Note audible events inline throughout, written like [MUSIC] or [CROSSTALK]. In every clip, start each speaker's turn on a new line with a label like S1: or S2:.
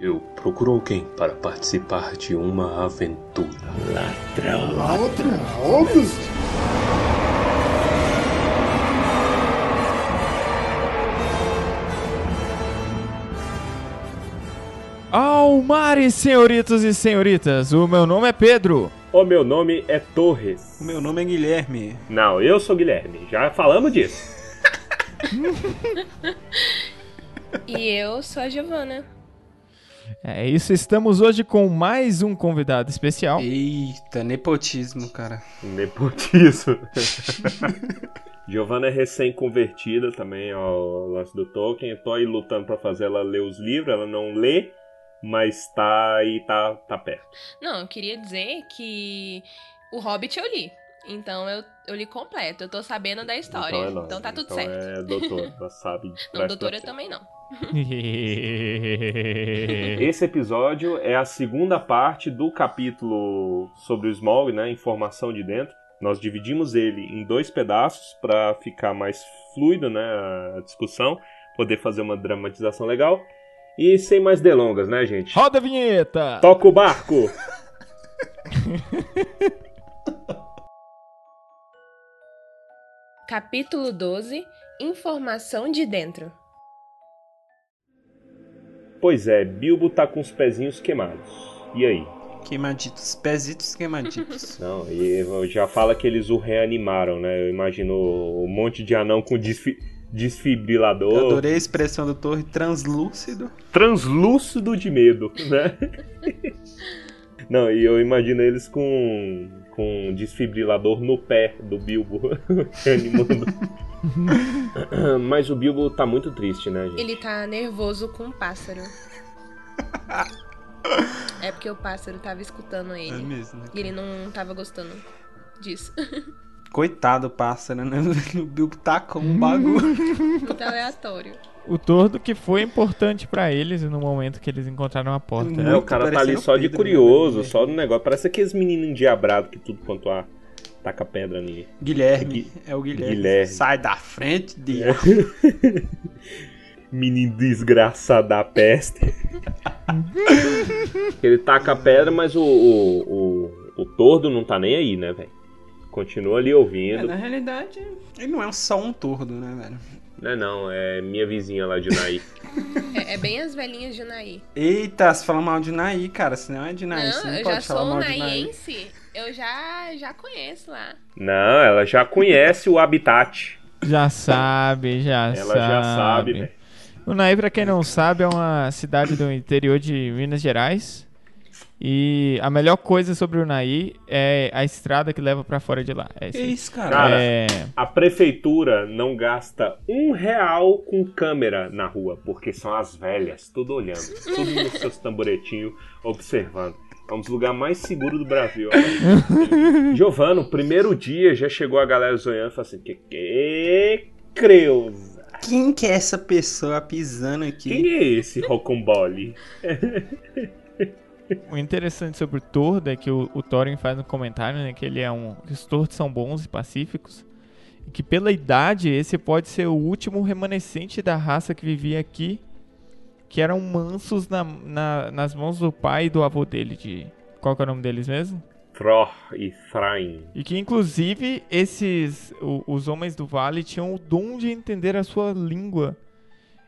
S1: Eu procuro alguém para participar de uma aventura.
S2: Ladrão.
S3: Ladrões?
S4: Almares, senhoritos e senhoritas, o meu nome é Pedro.
S5: O meu nome é Torres.
S6: O meu nome é Guilherme.
S5: Não, eu sou Guilherme. Já falamos disso. [LAUGHS]
S7: E eu sou a Giovana.
S4: É isso, estamos hoje com mais um convidado especial.
S6: Eita, nepotismo, cara.
S5: Nepotismo. [LAUGHS] Giovanna é recém-convertida também ao lance do Tolkien. Eu tô aí lutando pra fazer ela ler os livros. Ela não lê, mas tá aí, tá, tá perto.
S7: Não, eu queria dizer que o Hobbit eu li. Então eu, eu li completo. Eu tô sabendo da história.
S5: Então, é
S7: Então, tá tudo
S5: Então
S7: certo.
S5: É doutor, ela [LAUGHS] sabe. de
S7: Não, doutora também não. [LAUGHS]
S5: Esse episódio é a segunda parte do capítulo sobre o Smaug, né? Informação de dentro. Nós dividimos ele em dois pedaços para ficar mais fluido, né? A discussão, poder fazer uma dramatização legal. E sem mais delongas, né, gente?
S4: Roda a vinheta!
S5: Toca o barco! [LAUGHS]
S7: Capítulo 12 Informação de dentro.
S5: Pois é, Bilbo tá com os pezinhos queimados. E aí?
S6: Queimaditos, pezitos queimaditos. [LAUGHS]
S5: Não, e já fala que eles o reanimaram, né? Eu imagino um monte de anão com desfi desfibrilador.
S6: Eu adorei a expressão do Torre translúcido.
S5: translúcido de medo, né? [LAUGHS] Não, e eu imagino eles com, com um desfibrilador no pé do Bilbo, [LAUGHS] animando. [LAUGHS] Mas o Bilbo tá muito triste, né, gente?
S7: Ele tá nervoso com um pássaro. [LAUGHS] É porque o pássaro tava escutando
S6: É
S7: ele.
S6: mesmo, né?
S7: E ele não tava gostando disso.
S6: Coitado do pássaro, né? O Bilbo tá com um bagulho.
S7: Muito aleatório.
S4: O tordo que foi importante pra eles no momento que eles encontraram a porta.
S5: É,
S4: né?
S5: o cara tá ali só de curioso,
S6: né?
S5: só no negócio. Parece aqueles meninos endiabrados que tudo quanto a taca pedra nele.
S6: Guilherme.
S5: Gui-
S6: É o Guilherme.
S5: Guilherme.
S6: Sai da frente, de [LAUGHS]
S5: Menino desgraçado da peste. [LAUGHS] Ele taca a pedra, mas o, o, o, o tordo não tá nem aí, né, velho? Continua ali
S6: É,
S5: ouvindo.
S6: na realidade, ele não é só um tordo, né, velho?
S5: Não é não, é minha vizinha lá de Naí.
S7: É, é bem as velhinhas de Naí.
S6: Eita, você fala mal de Naí, cara. Se não é de Naí,
S7: não,
S6: você não
S7: eu
S6: pode
S7: já
S6: falar
S7: sou
S6: mal de Naí.
S7: naiense. Eu já, já conheço lá.
S5: Não, ela já conhece o habitat.
S4: Já sabe, já
S5: Ela
S4: sabe.
S5: já sabe, velho.
S4: O Naí, pra quem não sabe, é uma cidade do interior de Minas Gerais. E a melhor coisa sobre o Naí é a estrada que leva pra fora de lá. É isso.
S6: Que isso, cara?
S5: Cara,
S4: É,
S5: A prefeitura não gasta um real com câmera na rua, porque são as velhas, tudo olhando, tudo nos seus tamboretinhos, observando. É um dos lugares mais seguros do Brasil. [LAUGHS] Giovano, primeiro dia já chegou a galera zoando e falou assim: que que Creuza?
S6: Quem que é essa pessoa pisando aqui?
S5: Quem é esse Rocombole? [LAUGHS]
S4: O interessante sobre o Tordo é que o, o Thorin faz no comentário né, que ele é um. que os Tordos são bons e pacíficos. E que pela idade esse pode ser o último remanescente da raça que vivia aqui. Que eram mansos na, na- nas mãos do pai e do avô dele. De, qual que é o nome deles mesmo?
S5: Thror e Thrain.
S4: E que inclusive esses. o- os homens do vale tinham o dom de entender a sua língua.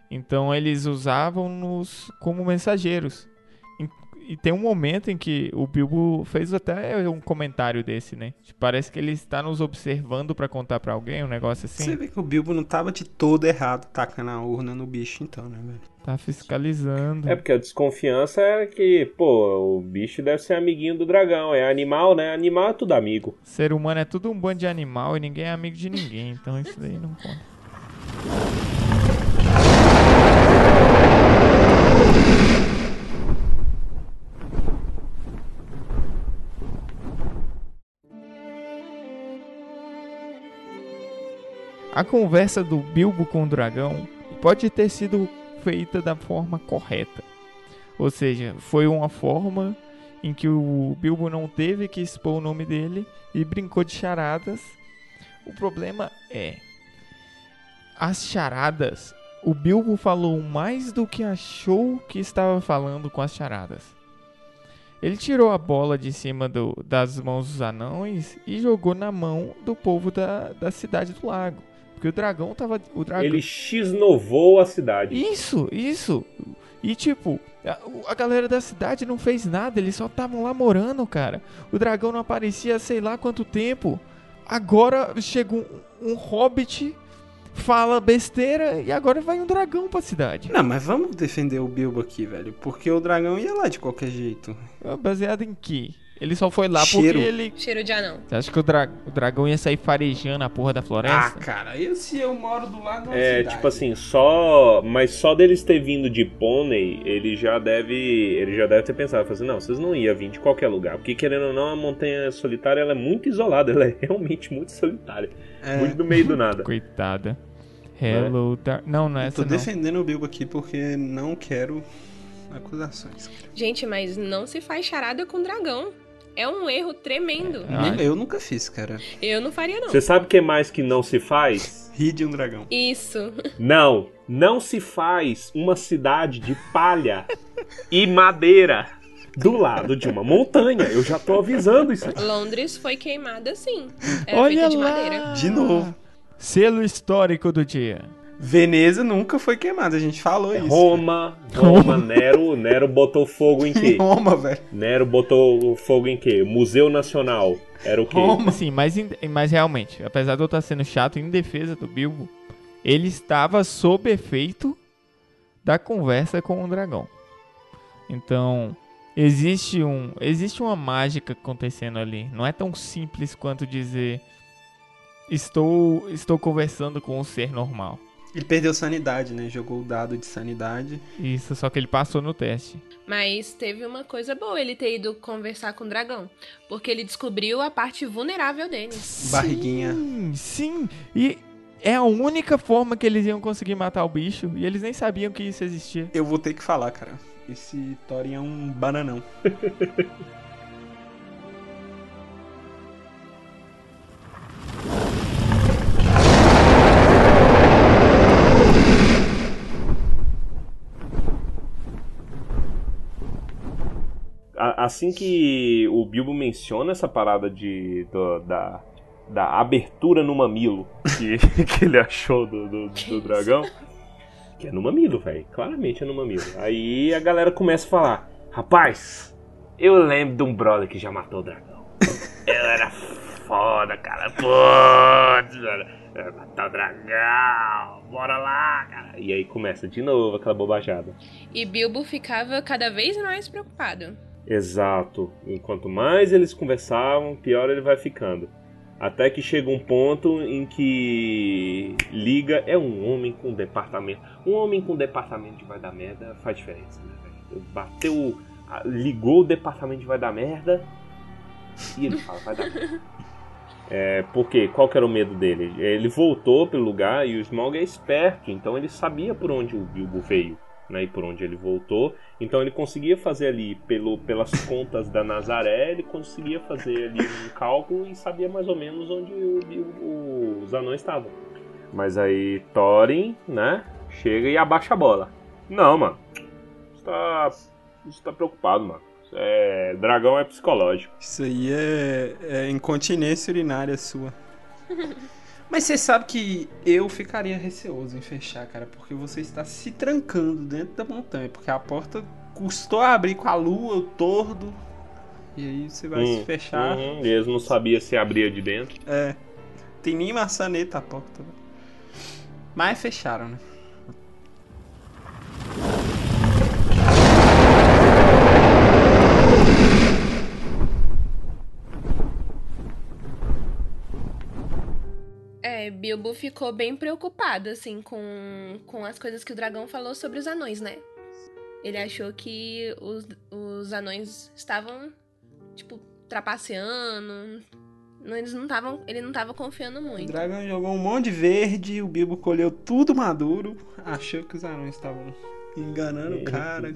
S4: Então eles usavam-nos como mensageiros. E- tem um momento em que o Bilbo fez até um comentário desse, né? Tipo, Parece que ele está nos observando pra contar pra alguém, um negócio
S6: Você
S4: assim.
S6: vê que o Bilbo não tava de todo errado tacando a urna no bicho, então, né, velho?
S4: Tá fiscalizando.
S5: É porque a desconfiança é que, pô, o bicho deve ser amiguinho do dragão. É animal, né? Animal é tudo amigo.
S4: Ser humano é tudo um bando de animal e ninguém é amigo de ninguém. Então isso daí não conta. A conversa do Bilbo com o dragão pode ter sido feita da forma correta. Ou seja, foi uma forma em que o Bilbo não teve que expor o nome dele e brincou de charadas. O problema é as charadas o Bilbo falou mais do que achou que estava falando com as charadas. Ele tirou a bola de cima do- das mãos dos anões e jogou na mão do povo da, da cidade do lago. Porque o dragão tava. O dragão...
S5: Ele x-novou a cidade.
S4: Isso, isso. E tipo, a, a galera da cidade não fez nada, eles só estavam lá morando, cara. O dragão não aparecia há sei lá quanto tempo. Agora chega um, um hobbit, fala besteira e agora vai um dragão pra cidade.
S6: Não, mas vamos defender o Bilbo aqui, velho. Porque o dragão ia lá de qualquer jeito.
S4: Baseado em que? Ele só foi lá
S6: Cheiro.
S4: porque ele.
S7: Cheiro de anão.
S4: Você acha que o, dra- o dragão ia sair farejando a porra da
S6: Ah,
S4: floresta?
S6: cara, eu se eu moro do lado da
S5: É,
S6: cidade.
S5: tipo assim, só. Mas só deles ter vindo de pônei, ele já deve. Ele já deve ter pensado, assim, não, vocês não iam vir de qualquer lugar. Porque querendo ou não, a montanha solitária ela é muito isolada, ela é [LAUGHS] realmente muito solitária.
S6: É,
S5: Muito no meio do [LAUGHS] nada.
S4: Coitada. Hello, Dar... Não, não é
S6: eu
S4: essa
S6: tô
S4: não.
S6: defendendo o Bilbo aqui porque não quero acusações.
S7: Gente, mas não se faz charada com dragão. É um erro tremendo.
S4: Ah.
S6: Eu nunca fiz, cara.
S7: Eu não faria, não.
S5: Você sabe o que mais que não se faz? [LAUGHS]
S6: Ri de um dragão.
S7: Isso.
S5: Não, não se faz uma cidade de palha e madeira do lado de uma montanha. Eu já tô avisando isso aqui.
S7: Londres foi queimada sim. É
S4: Olha
S7: feita de
S4: lá!
S7: madeira.
S6: De novo.
S4: Selo histórico do dia.
S6: Veneza nunca foi queimada, a gente falou isso.
S5: Roma, Roma, Nero, Nero botou fogo em [LAUGHS] quê?
S6: Roma, velho.
S5: Nero botou fogo em quê? Museu Nacional. Era o quê?
S6: Roma.
S4: Sim, mas, mas realmente, apesar de eu estar sendo chato em defesa do Bilbo, ele estava sob efeito da conversa com o dragão. Então, existe um, existe uma mágica acontecendo ali. Não é tão simples quanto dizer estou estou conversando com um ser normal.
S6: Ele perdeu sanidade, né? Jogou o dado de sanidade.
S4: Isso, só que ele passou no teste.
S7: Mas teve uma coisa boa ele ter ido conversar com o dragão. Porque ele descobriu a parte vulnerável dele.
S6: Barriguinha.
S4: Sim, sim. E é a única forma que eles iam conseguir matar o bicho. E eles nem sabiam que isso existia.
S6: Eu vou ter que falar, cara. Esse Thorin é um bananão. [LAUGHS]
S5: Assim que o Bilbo menciona essa parada de, do- da, da abertura no mamilo que, [LAUGHS] que ele achou do, do, do dragão, que é no mamilo, velho. Claramente é no mamilo. Aí a galera começa a falar: Rapaz, eu lembro de um brother que já matou o dragão. Ele era foda, cara. Putz. É, Matar o dragão, bora lá, cara. E aí começa de novo aquela bobajada.
S7: E Bilbo ficava cada vez mais preocupado.
S5: Exato. E quanto mais eles conversavam, pior ele vai ficando. Até que chega um ponto em que Liga é um homem com departamento. Um homem com departamento de vai dar merda faz diferença, né, velho? Bateu. Ligou o departamento de vai dar merda e ele fala, vai dar merda. É, por quê? Qual que era o medo dele? Ele voltou pelo lugar e o Smaug é esperto, então ele sabia por onde o Bilbo veio. Né, e por onde ele voltou, então ele conseguia fazer ali pelo, pelas contas da Nazaré, ele conseguia fazer ali um cálculo e sabia mais ou menos onde o- o- os anões estavam. Mas aí Thorin, né, chega e abaixa a bola. Não, mano, você tá, você tá preocupado, mano. É, dragão é psicológico.
S6: Isso aí é, é incontinência urinária sua. [LAUGHS] Mas você sabe que eu ficaria receoso em fechar, cara, porque você está se trancando dentro da montanha, porque a porta custou abrir com a lua, o tordo. E aí você vai
S5: Hum,
S6: se fechar.
S5: Uhum, e eles não sabiam se abria de dentro.
S6: É. Tem nem maçaneta a porta. Mas fecharam, né?
S7: Bilbo ficou bem preocupado, assim, com, com as coisas que o dragão falou sobre os anões, né? Ele achou que os, os anões estavam, tipo, trapaceando. Não, eles não estavam. Ele não tava confiando
S6: O
S7: muito.
S6: dragão jogou um monte de verde, o Bilbo colheu tudo maduro, achou que os anões estavam enganando o cara.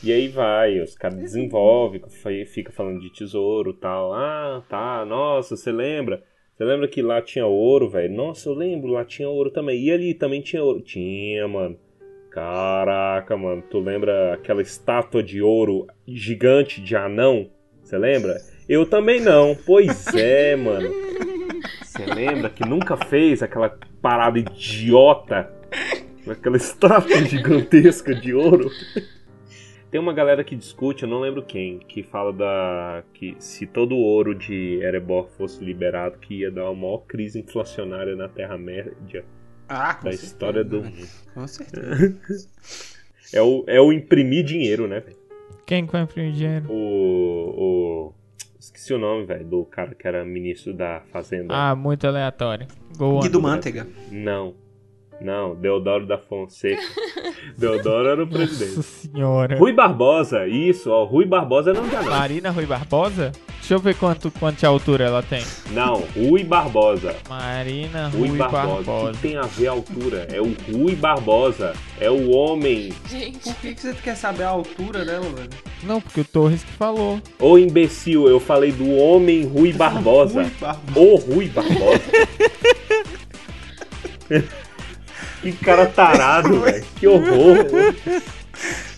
S5: E aí vai, os caras desenvolvem, fica falando de tesouro e tal. Ah, tá, nossa, você lembra? Você lembra que lá tinha ouro, velho? Nossa, eu lembro, lá tinha ouro também. E ali também tinha ouro. Tinha, mano. Caraca, mano. Tu lembra aquela estátua de ouro gigante de anão? Você lembra? Eu também não. Pois [LAUGHS] é, mano. Você lembra que nunca fez aquela parada idiota? Aquela estátua gigantesca de ouro? Tem uma galera que discute, eu não lembro quem, que fala da que se todo o ouro de Erebor fosse liberado, que ia dar uma maior crise inflacionária na Terra-média
S6: Ah, com
S5: da
S6: certeza.
S5: história do
S6: Com certeza. [LAUGHS]
S5: é o, é o imprimir dinheiro, né? velho?
S4: Quem que vai imprimir dinheiro?
S5: O, o esqueci o nome, velho, do cara que era ministro da Fazenda.
S4: Ah, muito aleatório. Go.
S6: Guido Mantega.
S5: Não. Não, Deodoro da Fonseca. [LAUGHS] Deodoro era o
S4: Nossa
S5: presidente.
S4: senhora.
S5: Rui Barbosa, isso, ó. Rui Barbosa não já não.
S4: Marina Rui Barbosa? Deixa eu ver quanto, quanto de altura ela tem.
S5: Não, Rui Barbosa.
S4: Marina
S5: Rui
S4: Rui
S5: Barbosa. O
S4: Barbosa.
S5: que tem a ver a altura? É o Rui Barbosa. É o homem.
S7: Gente,
S6: Por que, que você quer saber a altura dela, velho?
S4: Não, porque o Torres que falou.
S5: Ô imbecil, eu falei do homem Rui Barbosa.
S6: Rui Barbosa.
S5: O Rui Barbosa. [LAUGHS] que cara tarado, [LAUGHS] velho. Que horror.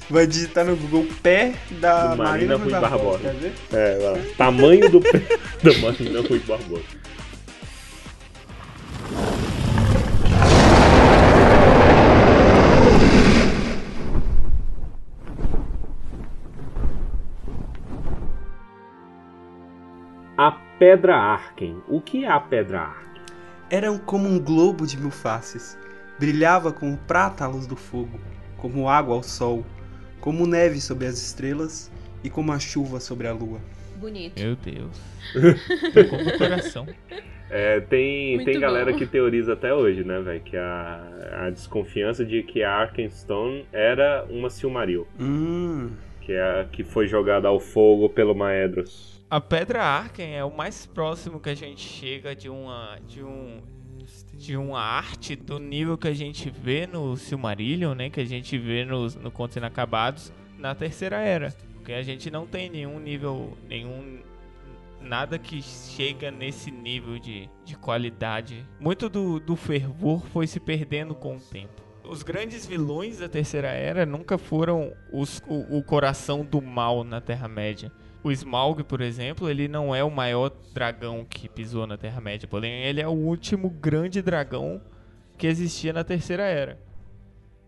S6: Vai digitar no Google pé da
S5: Do
S6: Marina,
S5: Marina
S6: Rui Barbosa.
S5: Barbosa.
S6: Quer ver?
S5: É, vai lá. Tamanho do pé [LAUGHS] da Marina Rui Barbosa. A Pedra Arken. O que é a Pedra Arken?
S6: Era como um globo de mil faces. Brilhava como prata à luz do fogo, como água ao sol, como neve sobre as estrelas e como a chuva sobre a lua.
S7: bonito.
S4: Meu Deus. [LAUGHS] Tocou meu coração.
S5: É, tem,
S7: Muito
S5: tem galera
S7: bom.
S5: que teoriza até hoje, né, velho? Que a, a desconfiança de que a Arkenstone era uma Silmaril.
S6: Hum.
S5: Que, é a, que foi jogada ao fogo pelo Maedros.
S4: A Pedra Arken é o mais próximo que a gente chega de uma de um de uma arte do nível que a gente vê no Silmarillion, né, que a gente vê nos no Contos Inacabados na Terceira Era, porque a gente não tem nenhum nível, nenhum nada que chega nesse nível de, de qualidade. Muito do, do fervor foi se perdendo com o tempo. Os grandes vilões da Terceira Era nunca foram os, o, o coração do mal na Terra-média. O Smaug, por exemplo, ele não é o maior dragão que pisou na Terra-média, porém ele é o último grande dragão que existia na Terceira Era.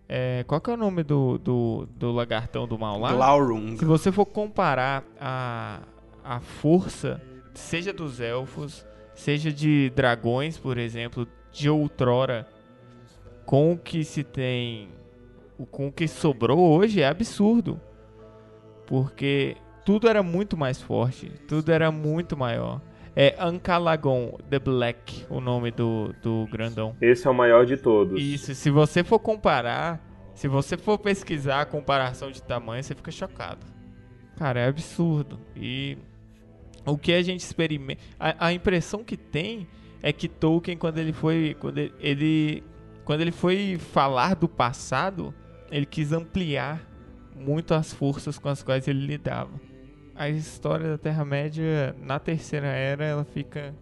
S4: É, qual que é o nome do, do, do lagartão do mal lá?
S6: Glaurung.
S4: Se você for comparar a, a força, seja dos elfos, seja de dragões, por exemplo, de outrora, com o que se tem, com o que sobrou hoje, é absurdo. Porque tudo era muito mais forte, tudo era muito maior. É Ancalagon the Black, o nome do, do grandão.
S5: Esse é o maior de todos.
S4: Isso, se você for comparar, se você for pesquisar a comparação de tamanho, você fica chocado. Cara, é absurdo. E o que a gente experimenta. A, a impressão que tem é que Tolkien, quando ele foi. Quando ele, ele- Quando ele foi falar do passado, ele quis ampliar muito as forças com as quais ele lidava. A história da Terra-média, na Terceira Era, ela fica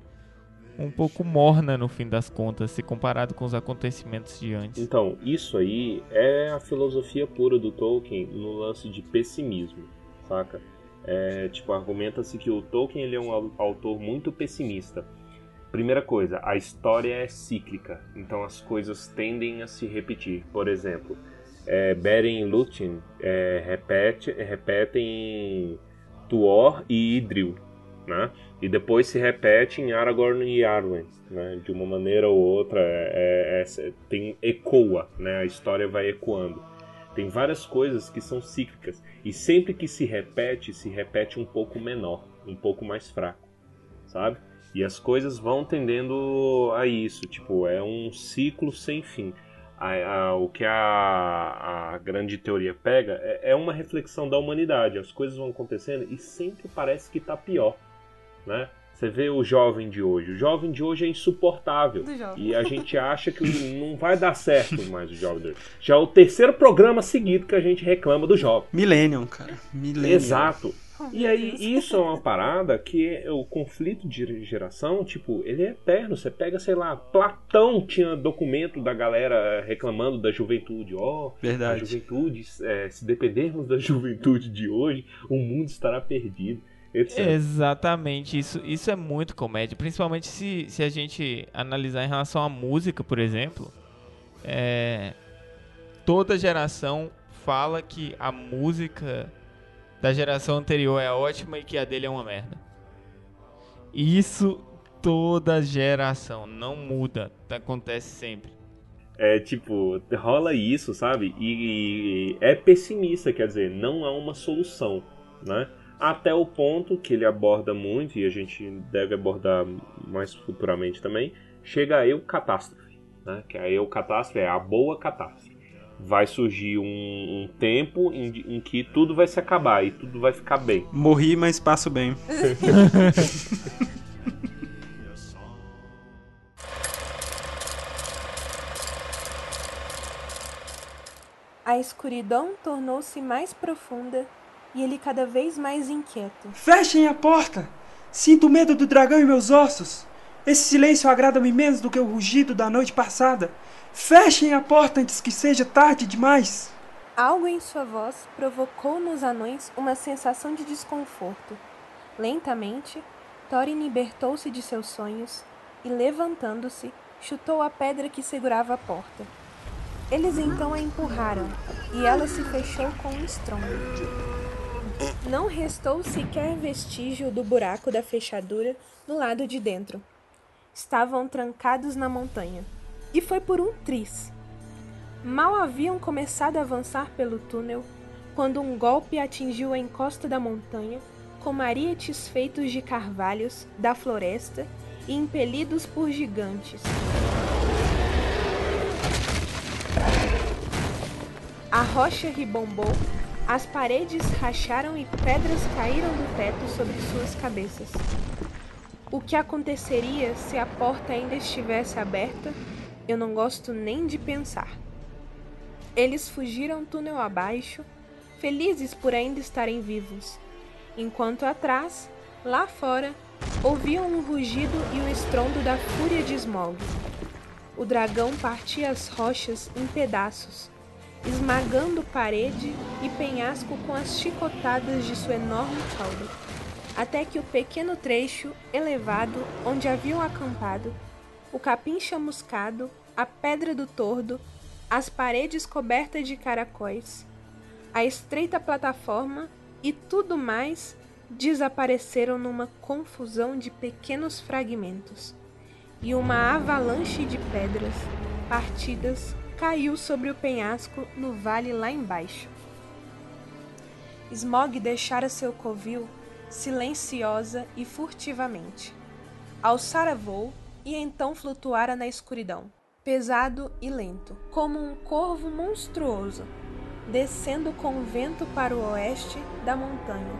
S4: um pouco morna no fim das contas, se comparado com os acontecimentos de antes.
S5: Então, isso aí é a filosofia pura do Tolkien no lance de pessimismo, saca? É, tipo, argumenta-se que o Tolkien ele é um au- autor muito pessimista. Primeira coisa, a história é cíclica, então as coisas tendem a se repetir. Por exemplo, é, Beren e Lúthien é, repete, repetem Tuor e Idril, né? E depois se repete em Aragorn e Arwen, né? De uma maneira ou outra, é, é- é- tem ecoa, né? A história vai ecoando. Tem várias coisas que são cíclicas e sempre que se repete, se repete um pouco menor, um pouco mais fraco, sabe? E as coisas vão tendendo a isso, tipo, é um ciclo sem fim. A- a- o que a, a grande teoria pega é, é uma reflexão da humanidade. As coisas vão acontecendo e sempre parece que tá pior, né? Você vê o jovem de hoje. O jovem de hoje é insuportável. E a gente acha que não vai dar certo mais o jovem de hoje. Já é o terceiro programa seguido que a gente reclama do jovem.
S6: Millennium, cara. Millennium.
S5: Exato. E aí, isso é uma [LAUGHS] parada que é o conflito de geração, tipo, ele é eterno. Você pega, sei lá, Platão tinha documento da galera reclamando da juventude. Ó, oh,
S6: Verdade.
S5: a juventude, é, se dependermos da [LAUGHS] juventude de hoje, o mundo estará perdido. Etc.
S4: Exatamente, isso, isso é muito comédia. Principalmente se, se a gente analisar em relação à música, por exemplo. É, toda geração fala que a música da geração anterior é ótima e que a dele é uma merda. Isso toda geração, não muda, acontece sempre.
S5: É tipo, rola isso, sabe? E, e é pessimista, quer dizer, não há uma solução, né? Até o ponto que ele aborda muito, e a gente deve abordar mais futuramente também, chega a eu catástrofe, né? Que a eu catástrofe é a boa catástrofe vai surgir um, um tempo em, em, que tudo vai se acabar e tudo vai ficar bem.
S6: Morri, mas passo bem. [LAUGHS]
S2: A escuridão tornou-se mais profunda e ele cada vez mais inquieto.
S3: Fechem a porta! Sinto medo do dragão em meus ossos. Esse silêncio agrada-me menos do que o rugido da noite passada. Fechem a porta antes que seja tarde demais.
S2: Algo em sua voz provocou nos anões uma sensação de desconforto. Lentamente, Thorin libertou-se de seus sonhos e, levantando-se, chutou a pedra que segurava a porta. Eles então a empurraram e ela se fechou com um estrondo. Não restou sequer vestígio do buraco da fechadura no lado de dentro. Estavam trancados na montanha e foi por um tris. Mal haviam começado a avançar pelo túnel quando um golpe atingiu a encosta da montanha com marietes feitos de carvalhos da floresta e impelidos por gigantes. A rocha ribombou, as paredes racharam e pedras caíram do teto sobre suas cabeças. O que aconteceria se a porta ainda estivesse aberta eu não gosto nem de pensar. Eles fugiram túnel abaixo, felizes por ainda estarem vivos, enquanto atrás, lá fora, ouviam um rugido e um estrondo da fúria de Smog. O dragão partia as rochas em pedaços, esmagando parede e penhasco com as chicotadas de sua enorme cauda, até que o pequeno trecho elevado onde haviam acampado, o capim chamuscado a pedra do tordo, as paredes cobertas de caracóis, a estreita plataforma e tudo mais desapareceram numa confusão de pequenos fragmentos, e uma avalanche de pedras partidas caiu sobre o penhasco no vale lá embaixo. Smog deixara seu covil silenciosa e furtivamente. Alçara voo e então flutuara na escuridão pesado e lento, como um corvo monstruoso, descendo com vento para o oeste da montanha,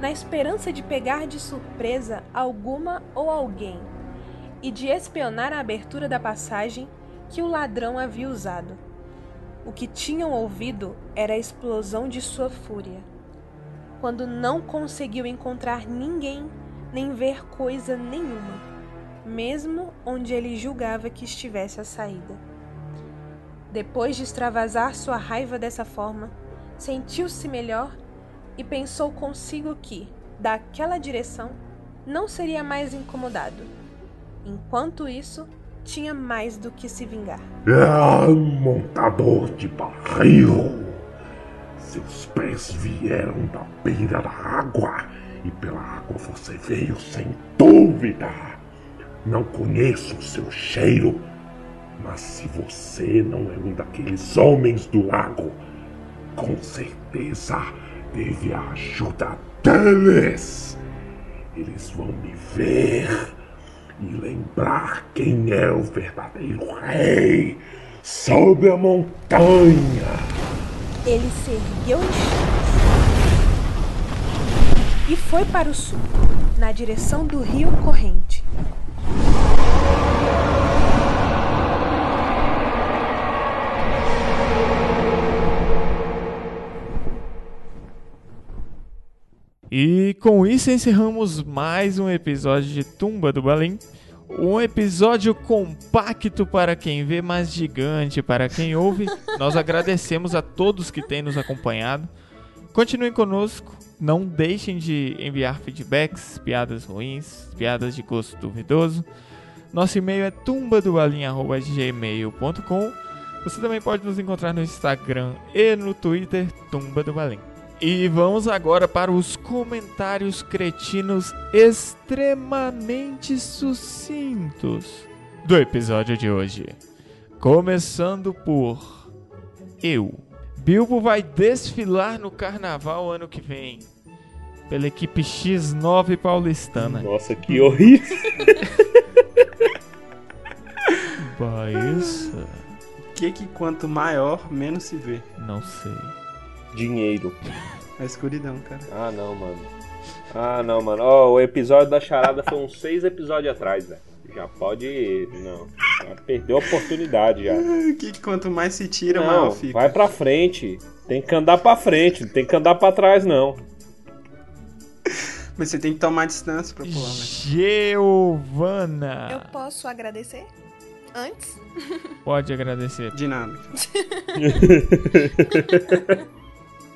S2: na esperança de pegar de surpresa alguma ou alguém e de espionar a abertura da passagem que o ladrão havia usado. O que tinham ouvido era a explosão de sua fúria. Quando não conseguiu encontrar ninguém nem ver coisa nenhuma mesmo onde ele julgava que estivesse a saída. Depois de extravasar sua raiva dessa forma, sentiu-se melhor e pensou consigo que, daquela direção, não seria mais incomodado. Enquanto isso, tinha mais do que se vingar.
S8: Ah, montador de barril! Seus pés vieram da beira da água e pela água você veio sem dúvida. Não conheço o seu cheiro, mas se você não é um daqueles homens do lago, com certeza teve a ajuda deles. Eles vão me ver e lembrar quem é o verdadeiro rei sob a montanha.
S2: Ele se ergueu em e foi para o sul, na direção do rio corrente.
S4: Com isso encerramos mais um episódio de Tumba do Balim. Um episódio compacto para quem vê, mas gigante para quem ouve. [LAUGHS] Nós agradecemos a todos que têm nos acompanhado. Continuem conosco. Não deixem de enviar feedbacks, piadas ruins, piadas de gosto duvidoso. Nosso e-mail é tumbadobalim.gmail.com Você também pode nos encontrar no Instagram e no Twitter, Tumba do Balim. E vamos agora para os comentários cretinos extremamente sucintos do episódio de hoje. Começando por eu. Bilbo vai desfilar no carnaval ano que vem. Pela equipe X9 paulistana.
S5: Nossa, que horrível.
S4: Baissa?
S6: O que que quanto maior, menos se vê?
S4: Não sei.
S5: Dinheiro.
S6: A escuridão, cara.
S5: Ah, não, mano. Ah, não, mano. Ó, o episódio da charada foi uns seis episódios atrás, velho. Já pode. Não. Já perdeu a oportunidade já. [LAUGHS]
S6: Que quanto mais se tira, maior
S5: Não,
S6: fica.
S5: vai pra frente. Tem que andar pra frente, não tem que andar pra trás, não.
S6: Mas você tem que tomar distância pra pular, né?
S4: Giovana.
S7: Eu posso agradecer? Antes?
S4: Pode agradecer.
S6: De nada. [LAUGHS] [LAUGHS]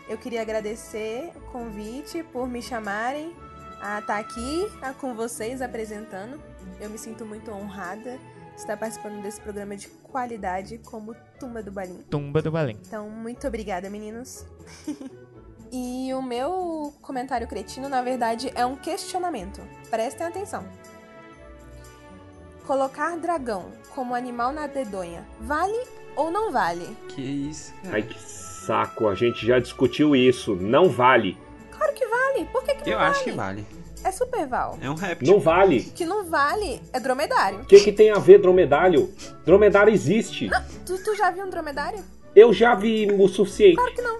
S2: Eu queria agradecer o convite por me chamarem a estar aqui a- com vocês apresentando. Eu me sinto muito honrada de estar participando desse programa de qualidade como Tumba do Balim.
S4: Tumba do Balim.
S2: Então, muito obrigada, meninos. [LAUGHS] e o meu comentário cretino, na verdade, é um questionamento. Prestem atenção. Colocar dragão como animal na dedonha vale ou não vale?
S6: Que isso, cara.
S5: Ai, que saco. A gente já discutiu isso. Não vale.
S2: Claro que vale. Por que, que
S6: Eu
S2: não
S6: acho
S2: vale?
S6: que vale.
S2: É super val.
S6: É um réptil.
S5: Não vale.
S2: Que não vale é dromedário.
S5: O que, que tem a ver dromedário? Dromedário existe.
S2: Tu, tu já viu um dromedário?
S5: Eu já vi o suficiente.
S2: Claro que não.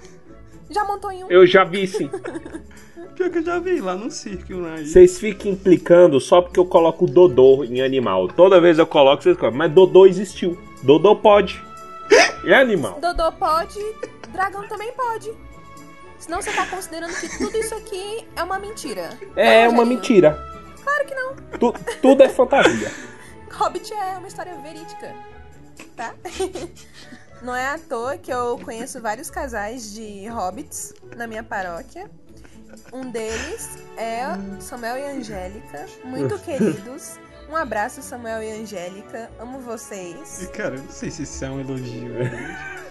S2: Já montou em um?
S5: Eu já vi sim. [LAUGHS]
S6: Pior que eu já vi lá no circo, né?
S5: Vocês ficam implicando só porque eu coloco Dodô em animal. Toda vez eu coloco, vocês colocam. Mas Dodô existiu. Dodô pode. É animal.
S2: Dodô pode, dragão também pode. Senão você tá considerando que tudo isso aqui é uma mentira.
S5: É
S2: Não,
S5: uma mentira.
S2: Claro que não.
S5: Tu- tudo é fantasia. [LAUGHS]
S2: Hobbit é uma história verídica, tá? [LAUGHS] Não é à toa que eu conheço vários casais de hobbits na minha paróquia. Um deles é Samuel e Angélica, muito queridos. Um abraço, Samuel e Angélica. Amo vocês.
S6: E, cara, eu não sei se isso é um elogio. né?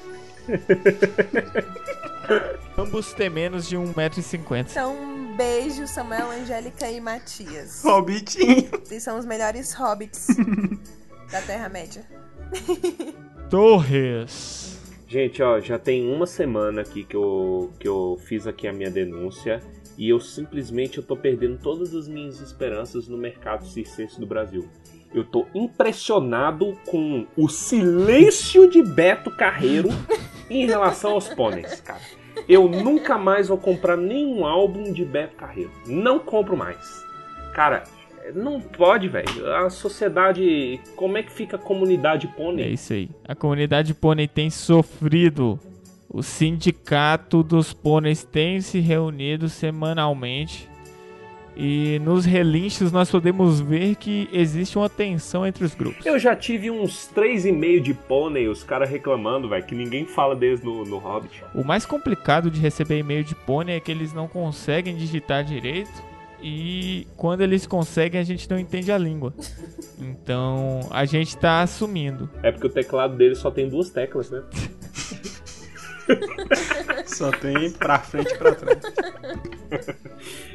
S6: [LAUGHS]
S4: Ambos têm menos de 1,50m.
S2: Então, um beijo, Samuel, Angélica e Matias.
S6: Hobbitinho.
S2: Vocês são os melhores hobbits [LAUGHS] da Terra-média.
S4: Torres.
S5: Gente, ó, já tem uma semana aqui que eu, que eu fiz aqui a minha denúncia e eu simplesmente eu tô perdendo todas as minhas esperanças no mercado circense do Brasil. Eu tô impressionado com o silêncio de Beto Carreiro [LAUGHS] em relação aos pôneis, cara. Eu nunca mais vou comprar nenhum álbum de Beto Carreiro. Não compro mais. Cara, não pode, velho. A sociedade. Como é que fica a comunidade
S4: É
S5: pônei?
S4: isso aí. A comunidade pônei tem sofrido. O sindicato dos pôneis tem se reunido semanalmente. E nos relinchos nós podemos ver que existe uma tensão entre os grupos.
S5: Eu já tive uns 3,5 de pônei, os caras reclamando, velho, que ninguém fala deles no, no Hobbit.
S4: O mais complicado de receber e-mail de pônei é que eles não conseguem digitar direito. E quando eles conseguem, a gente não entende a língua. [LAUGHS] Então a gente tá assumindo.
S5: É porque o teclado dele só tem duas teclas, né? [LAUGHS]
S6: Só tem pra frente e pra trás. [LAUGHS]